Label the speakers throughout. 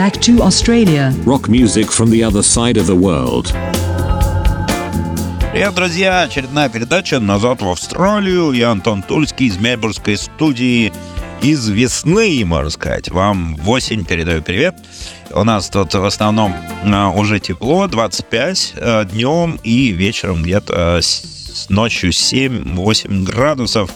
Speaker 1: Back to Australia.
Speaker 2: Rock music from the other side of the world.
Speaker 3: Привет, друзья! Очередная передача «Назад в Австралию». Я Антон Тульский из Мельбурнской студии. Из весны, можно сказать. Вам в осень передаю привет. У нас тут в основном а, уже тепло, 25 а, днем и вечером где-то с ночью 7-8 градусов.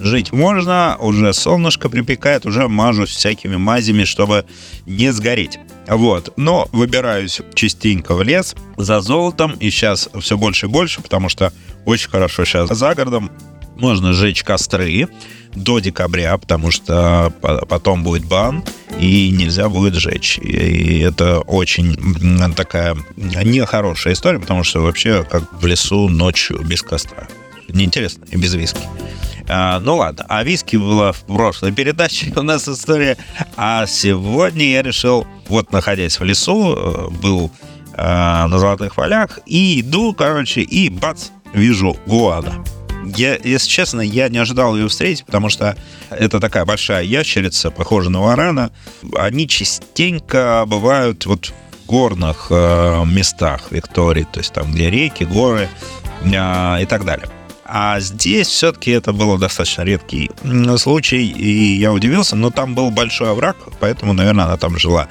Speaker 3: Жить можно, уже солнышко припекает, уже мажусь всякими мазями, чтобы не сгореть. Вот. Но выбираюсь частенько в лес за золотом, и сейчас все больше и больше, потому что очень хорошо сейчас за городом можно сжечь костры до декабря, потому что потом будет бан, и нельзя будет сжечь. И это очень такая нехорошая история, потому что вообще как в лесу ночью без костра. Неинтересно и без виски. А, ну ладно, а виски было в прошлой передаче у нас история. А сегодня я решил, вот находясь в лесу, э, был э, на Золотых полях, и иду, короче, и бац, вижу гуана. Я, если честно, я не ожидал ее встретить, потому что это такая большая ящерица, похожая на варана. Они частенько бывают вот в горных э, местах Виктории, то есть там, где реки, горы э, и так далее. А здесь все-таки это был достаточно редкий случай, и я удивился, но там был большой овраг, поэтому, наверное, она там жила.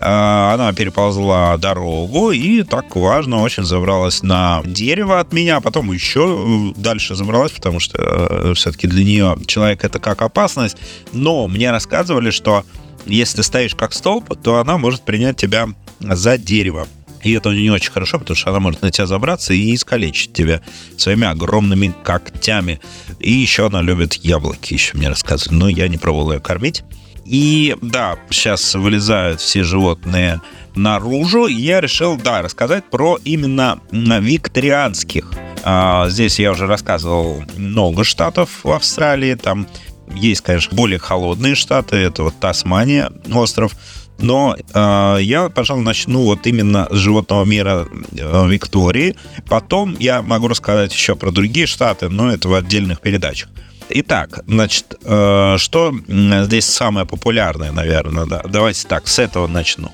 Speaker 3: А, она переползла дорогу и так важно очень забралась на дерево от меня, а потом еще дальше забралась, потому что э, все-таки для нее человек это как опасность. Но мне рассказывали, что если стоишь как столб, то она может принять тебя за дерево. И это не очень хорошо, потому что она может на тебя забраться и искалечить тебя своими огромными когтями. И еще она любит яблоки, еще мне рассказывали. Но я не пробовал ее кормить. И да, сейчас вылезают все животные наружу. Я решил, да, рассказать про именно викторианских. А, здесь я уже рассказывал много штатов в Австралии. Там есть, конечно, более холодные штаты. Это вот Тасмания, остров. Но э, я, пожалуй, начну вот именно с животного мира э, Виктории. Потом я могу рассказать еще про другие штаты, но это в отдельных передачах. Итак, значит, э, что здесь самое популярное, наверное, да? Давайте так, с этого начну.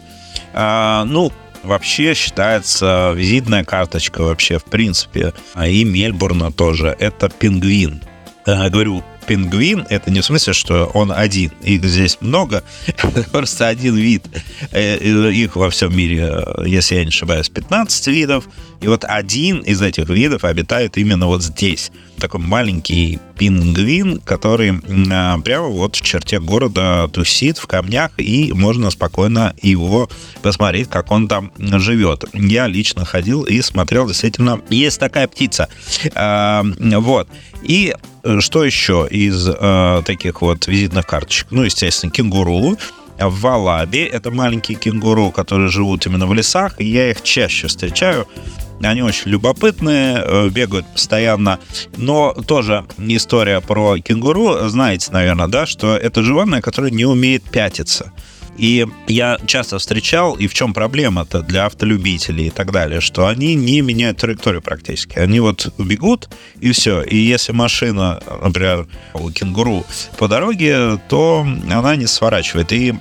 Speaker 3: Э, ну, вообще считается визитная карточка вообще, в принципе, и Мельбурна тоже, это пингвин. Э, говорю пингвин, это не в смысле, что он один. Их здесь много, просто один вид. Э, их во всем мире, если я не ошибаюсь, 15 видов. И вот один из этих видов обитает именно вот здесь. Такой маленький пингвин, который а, прямо вот в черте города тусит в камнях, и можно спокойно его посмотреть, как он там живет. Я лично ходил и смотрел, действительно, есть такая птица. А, вот. И что еще из э, таких вот визитных карточек? Ну, естественно, кенгуру. В Валабе это маленькие кенгуру, которые живут именно в лесах, и я их чаще встречаю. Они очень любопытные, э, бегают постоянно. Но тоже история про кенгуру. Знаете, наверное, да, что это животное, которое не умеет пятиться. И я часто встречал, и в чем проблема-то для автолюбителей и так далее, что они не меняют траекторию практически. Они вот бегут, и все. И если машина, например, у кенгуру по дороге, то она не сворачивает. И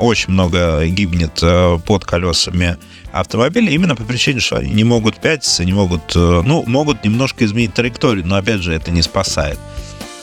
Speaker 3: очень много гибнет э, под колесами автомобиля именно по причине, что они не могут пятиться, не могут, э, ну, могут немножко изменить траекторию, но опять же это не спасает.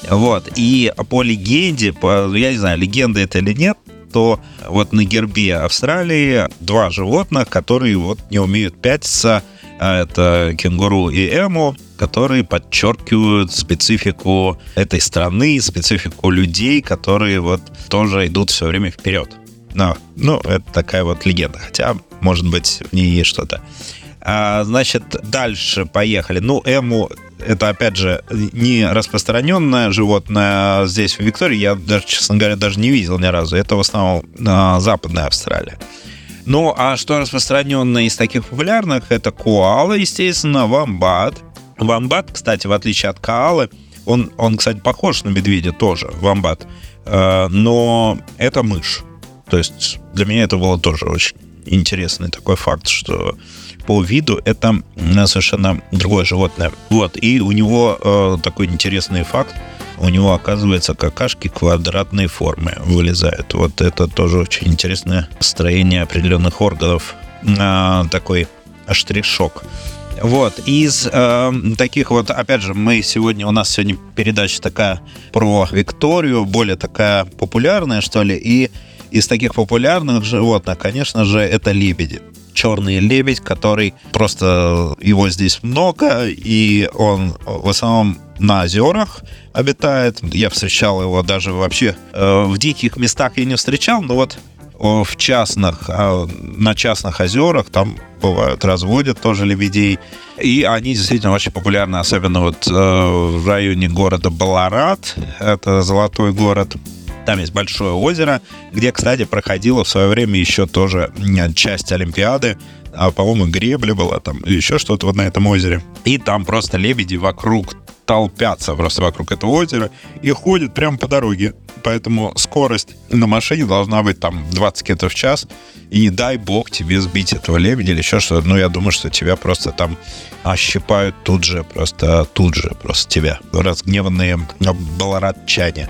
Speaker 3: Вот. И по легенде, по, я не знаю, легенда это или нет, что вот на гербе Австралии два животных, которые вот не умеют пятиться, а это кенгуру и эму, которые подчеркивают специфику этой страны, специфику людей, которые вот тоже идут все время вперед. Но, ну, это такая вот легенда. Хотя, может быть, в ней есть что-то. А, значит, дальше поехали. Ну, эму это, опять же, не распространенное животное здесь, в Виктории. Я даже, честно говоря, даже не видел ни разу. Это в основном а, западная Австралия. Ну, а что распространенное из таких популярных, это коала, естественно, вамбат. Вамбат, кстати, в отличие от коалы, он, он кстати, похож на медведя тоже, вамбат. Э, но это мышь. То есть для меня это было тоже очень интересный такой факт, что по виду это совершенно другое животное. Вот, и у него э, такой интересный факт. у него, оказывается, какашки квадратной формы вылезают. Вот это тоже очень интересное строение определенных органов. А, такой штрих-шок. Вот, из э, таких вот, опять же, мы сегодня, у нас сегодня передача такая про Викторию, более такая популярная, что ли, и из таких популярных животных, конечно же, это лебеди. Черный лебедь, который просто его здесь много, и он в основном на озерах обитает. Я встречал его даже вообще э, в диких местах я не встречал, но вот в частных, на частных озерах, там бывают, разводят тоже лебедей. И они действительно очень популярны, особенно вот э, в районе города Баларат, это золотой город. Там есть большое озеро, где, кстати, проходила в свое время еще тоже часть Олимпиады. А, по-моему, гребля была там, еще что-то вот на этом озере. И там просто лебеди вокруг толпятся просто вокруг этого озера и ходят прямо по дороге. Поэтому скорость на машине должна быть там 20 км в час. И не дай бог тебе сбить этого лебедя или еще что-то. Ну, я думаю, что тебя просто там ощипают тут же, просто тут же, просто тебя. Разгневанные баларатчане.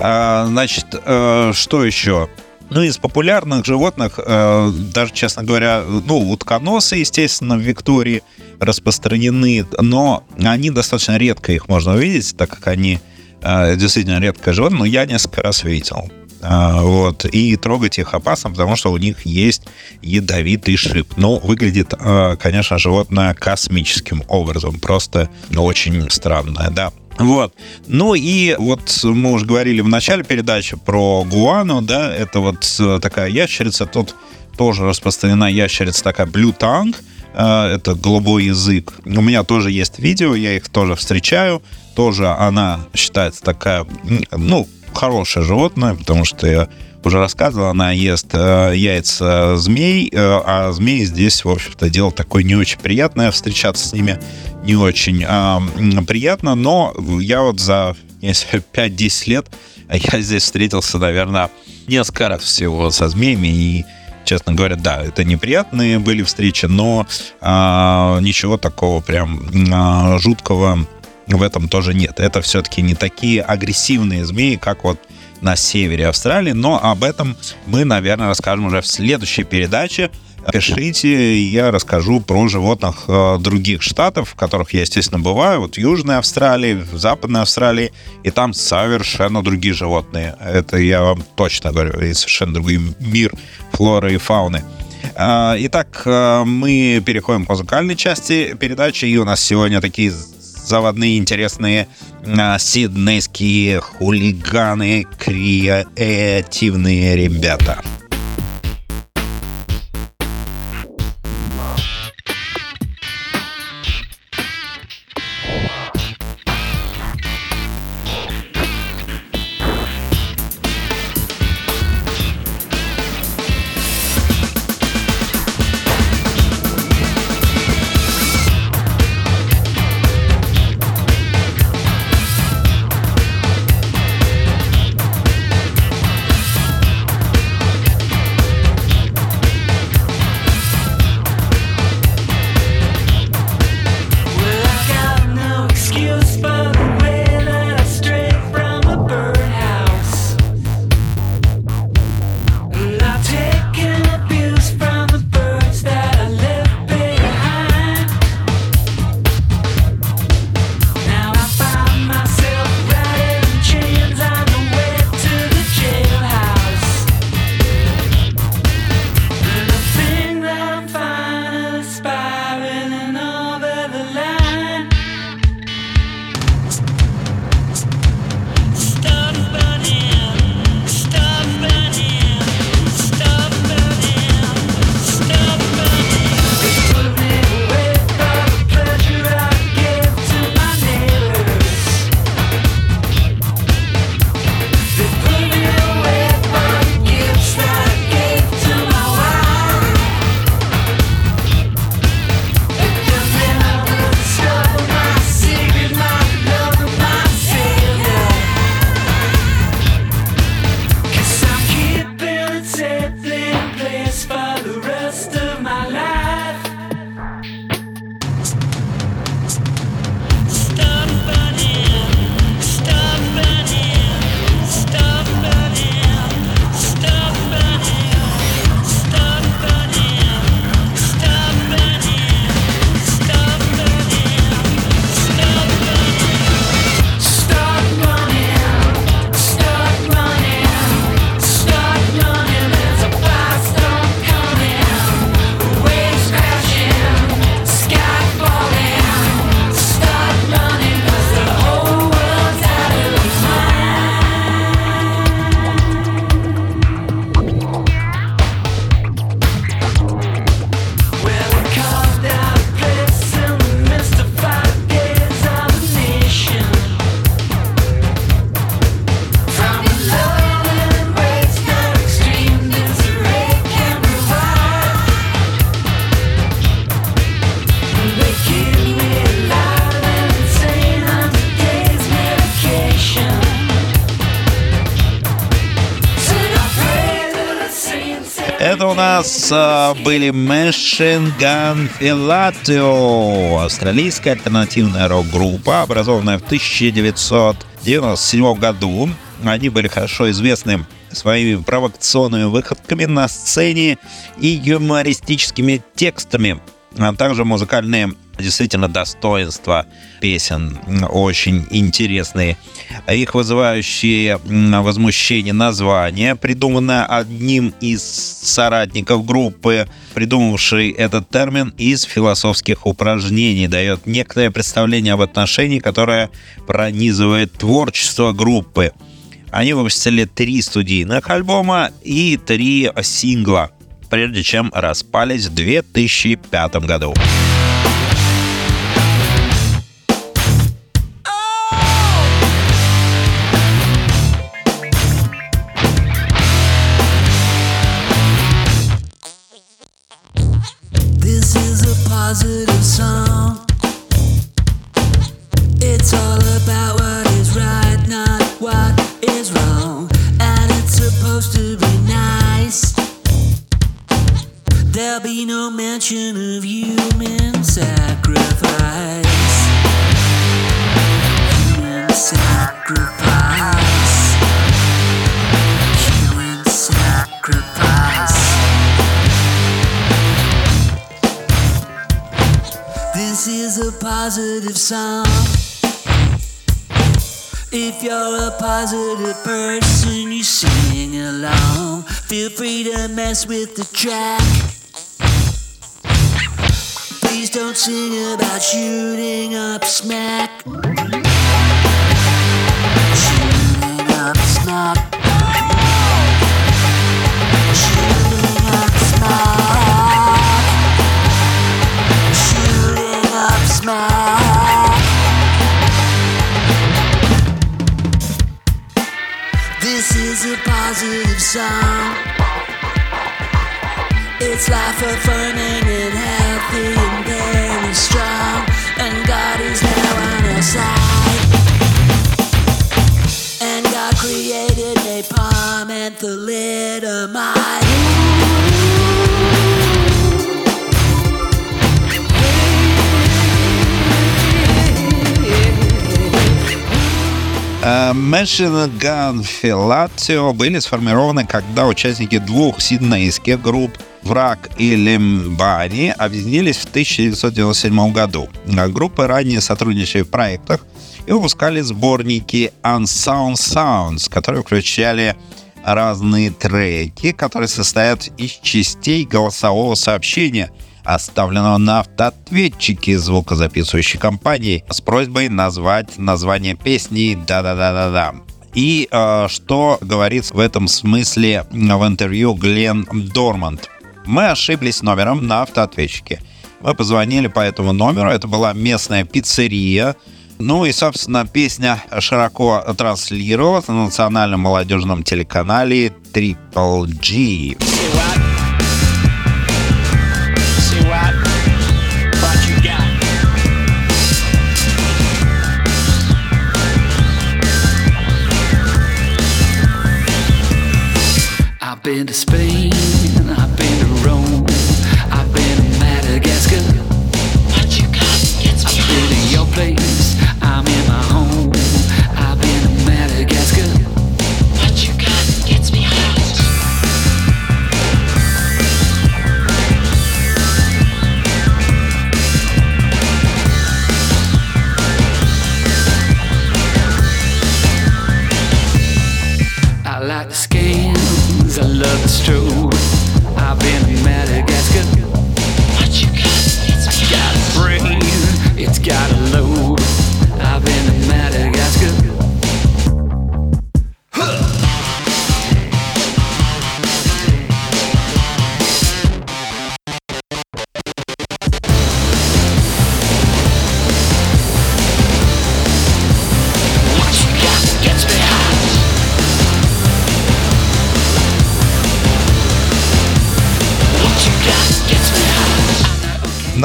Speaker 3: А, значит, э, что еще? Ну, из популярных животных, э, даже, честно говоря, ну, утконосы, естественно, в Виктории распространены, но они достаточно редко их можно увидеть, так как они э, действительно редкое животное, но я несколько раз видел. А, вот. И трогать их опасно, потому что у них есть ядовитый шип. Но выглядит, э, конечно, животное космическим образом. Просто очень странное, да. Вот. Ну и вот мы уже говорили в начале передачи про гуану, да, это вот э, такая ящерица, тут тоже распространена ящерица такая blue tongue, э, это голубой язык. У меня тоже есть видео, я их тоже встречаю, тоже она считается такая, ну, хорошее животное, потому что я уже рассказывал, она ест э, яйца змей, э, а змеи здесь, в общем-то, дело такое не очень приятное, встречаться с ними не очень э, приятно, но я вот за 5-10 лет я здесь встретился, наверное, несколько раз всего со змеями, и честно говоря, да, это неприятные были встречи, но а, ничего такого прям а, жуткого в этом тоже нет. Это все-таки не такие агрессивные змеи, как вот на севере Австралии, но об этом мы, наверное, расскажем уже в следующей передаче. Пишите, я расскажу про животных э, других штатов, в которых я, естественно, бываю. Вот Южной Австралии, Западной Австралии, и там совершенно другие животные. Это я вам точно говорю, и совершенно другой мир флоры и фауны. Э, итак, э, мы переходим к музыкальной части передачи, и у нас сегодня такие заводные, интересные а, сиднейские хулиганы, креативные ребята. Были Machine Gun Filatio, австралийская альтернативная рок-группа, образованная в 1997 году. Они были хорошо известны своими провокационными выходками на сцене и юмористическими текстами, а также музыкальные действительно достоинства песен очень интересные. Их вызывающие возмущение название, придуманное одним из соратников группы, придумавший этот термин из философских упражнений, дает некоторое представление об отношении, которое пронизывает творчество группы. Они выпустили три студийных альбома и три сингла, прежде чем распались в 2005 году. Positive song. It's all about what is right, not what is wrong. And it's supposed to be nice. There'll be no mention of human sacrifice. Human sacrifice. Positive song. If you're a positive person, you sing along. Feel free to mess with the track. Please don't sing about shooting up smack. Is a positive song. It's life affirming and healthy and very strong. And God is now on our side. And God created napalm and thalidomide. Machine Gun Filatio были сформированы, когда участники двух сиднейских групп Враг и Лембани объединились в 1997 году. Группы ранее сотрудничали в проектах и выпускали сборники Unsound Sounds, которые включали разные треки, которые состоят из частей голосового сообщения, оставленного на автоответчике звукозаписывающей компании с просьбой назвать название песни «Да-да-да-да-да». И э, что говорит в этом смысле в интервью Глен Дорманд. Мы ошиблись номером на автоответчике. Мы позвонили по этому номеру, это была местная пиццерия. Ну и, собственно, песня широко транслировалась на национальном молодежном телеканале Triple G.
Speaker 4: been to Spain, I've been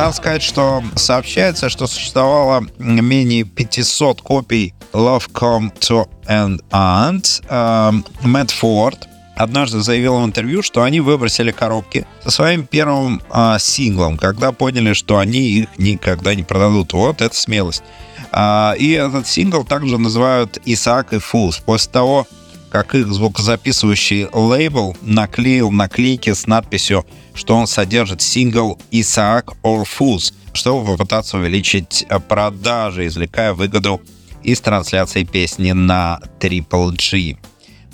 Speaker 3: Надо сказать, что сообщается, что существовало менее 500 копий Love Come to an End. Эм, Мэтт Форд, однажды заявила в интервью, что они выбросили коробки со своим первым а, синглом, когда поняли, что они их никогда не продадут. Вот это смелость. А, и этот сингл также называют «Исаак и Фулс». После того, как их звукозаписывающий лейбл наклеил наклейки с надписью, что он содержит сингл «Исаак Fools», чтобы попытаться увеличить продажи, извлекая выгоду из трансляции песни на Triple G.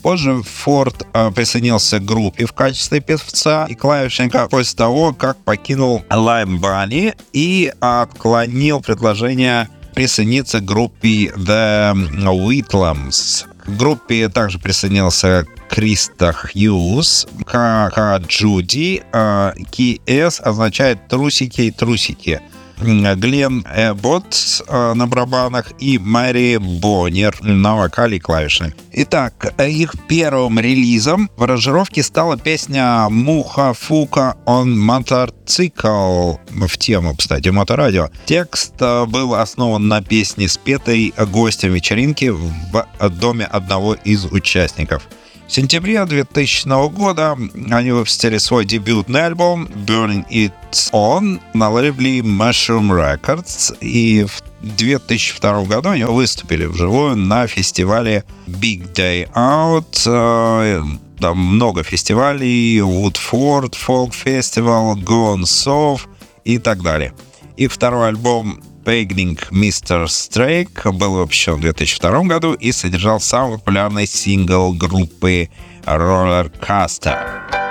Speaker 3: Позже Форд э, присоединился к группе в качестве певца и клавишника после того, как покинул Lime Bunny и отклонил предложение присоединиться к группе The Whitlams. Группе также присоединился Криста Хьюз, Ка Джуди, э, КС означает трусики и трусики. Глен Эббот э, на барабанах и Мэри Боннер на вокале и клавишах. Итак, их первым релизом в аранжировке стала песня «Муха Фука он мотоцикл» в тему, кстати, моторадио. Текст э, был основан на песне, спетой гостем вечеринки в доме одного из участников. В сентябре 2000 года они выпустили свой дебютный альбом Burning It On на лейбле Mushroom Records и в 2002 году они выступили вживую на фестивале Big Day Out. Э, там много фестивалей, Woodford Folk Festival, Gone Soft и так далее. Их второй альбом Beginning Mr. Strike был выпущен в 2002 году и содержал самый популярный сингл группы Roller Coaster.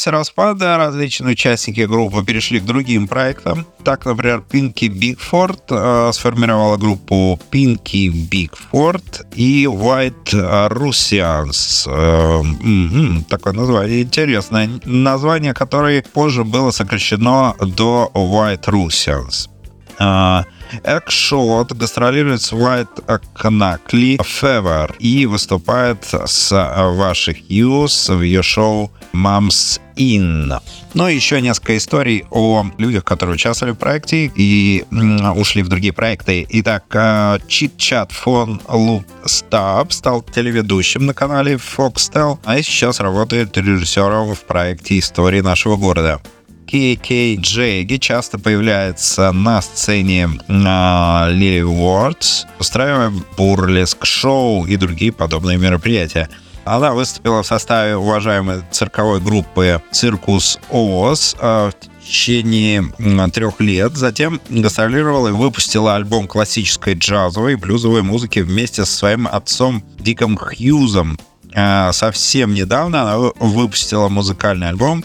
Speaker 3: После распада различные участники группы перешли к другим проектам. Так, например, Pinky Bigford э, сформировала группу Pinky Bigford и White Russians. Э, мгм, такое название интересное. Название, которое позже было сокращено до White Russians. А, Экшот гастролирует с White Knuckly Fever и выступает с ваших Hughes в ее шоу Moms In. Ну и еще несколько историй о людях, которые участвовали в проекте и ушли в другие проекты. Итак, Чит-Чат фон Лук Стаб стал телеведущим на канале Foxtel, а сейчас работает режиссером в проекте «Истории нашего города». Кей Джейги часто появляется на сцене на Лили Уордс, устраивая бурлеск-шоу и другие подобные мероприятия. Она выступила в составе уважаемой цирковой группы «Circus Oz» э, в течение трех лет. Затем гастролировала и выпустила альбом классической джазовой и блюзовой музыки вместе со своим отцом Диком Хьюзом. А, Совсем недавно она вы- выпустила музыкальный альбом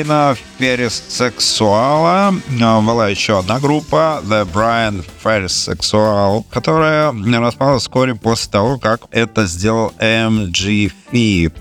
Speaker 3: Брайана Феррис а, была еще одна группа The Brian Ferris которая распалась вскоре после того, как это сделал MGF.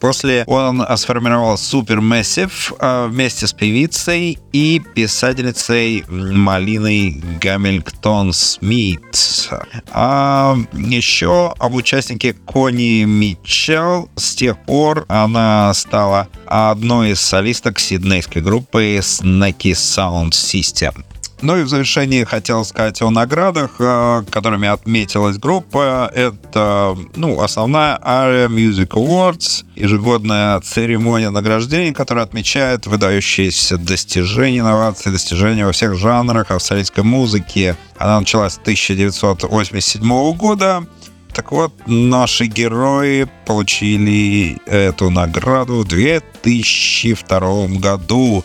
Speaker 3: После он сформировал Supermassive а, вместе с певицей и писательницей Малиной Гамильтон Смит. А еще об участнике Кони Митчелл с тех пор она стала одной из солисток сиднейской группы Snaky Sound System. Ну и в завершении хотел сказать о наградах, э, которыми отметилась группа. Это, ну, основная ARIA Music Awards, ежегодная церемония награждений, которая отмечает выдающиеся достижения, инновации, достижения во всех жанрах австралийской музыки. Она началась с 1987 года. Так вот, наши герои получили эту награду в 2002 году.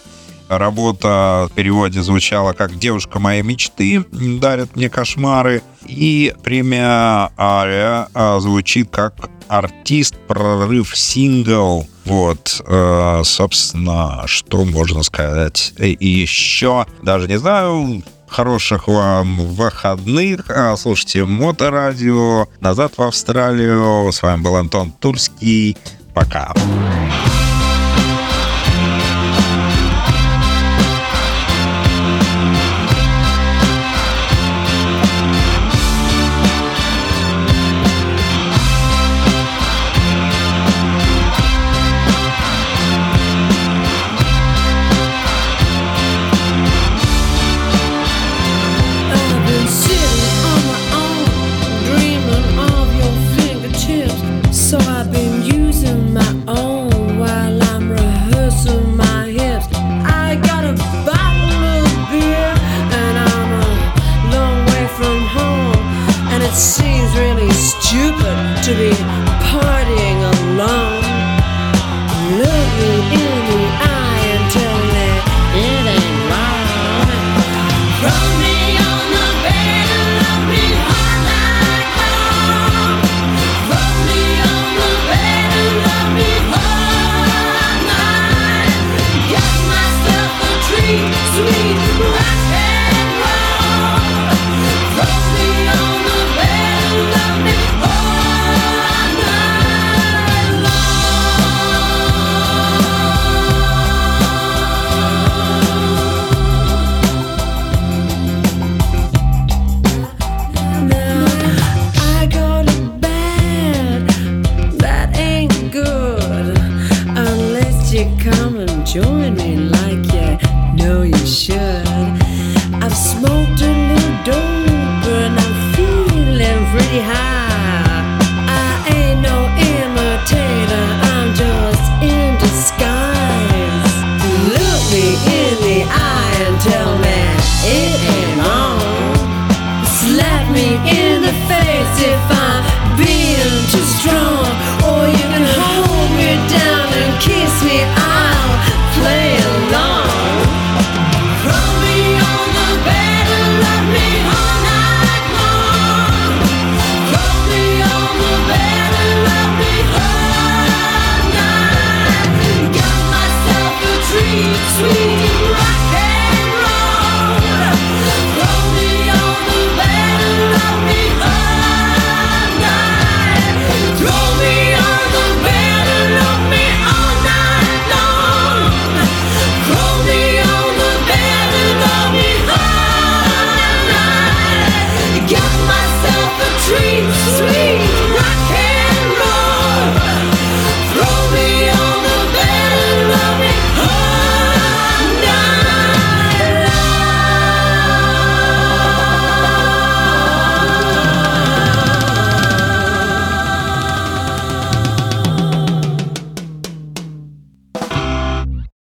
Speaker 3: Работа в переводе звучала как «Девушка моей мечты дарит мне кошмары». И премия Ария а, звучит как артист прорыв сингл. Вот, э, собственно, что можно сказать. И еще, даже не знаю, хороших вам выходных. А, Слушайте Моторадио. Назад в Австралию. С вами был Антон Тульский. Пока.
Speaker 5: I've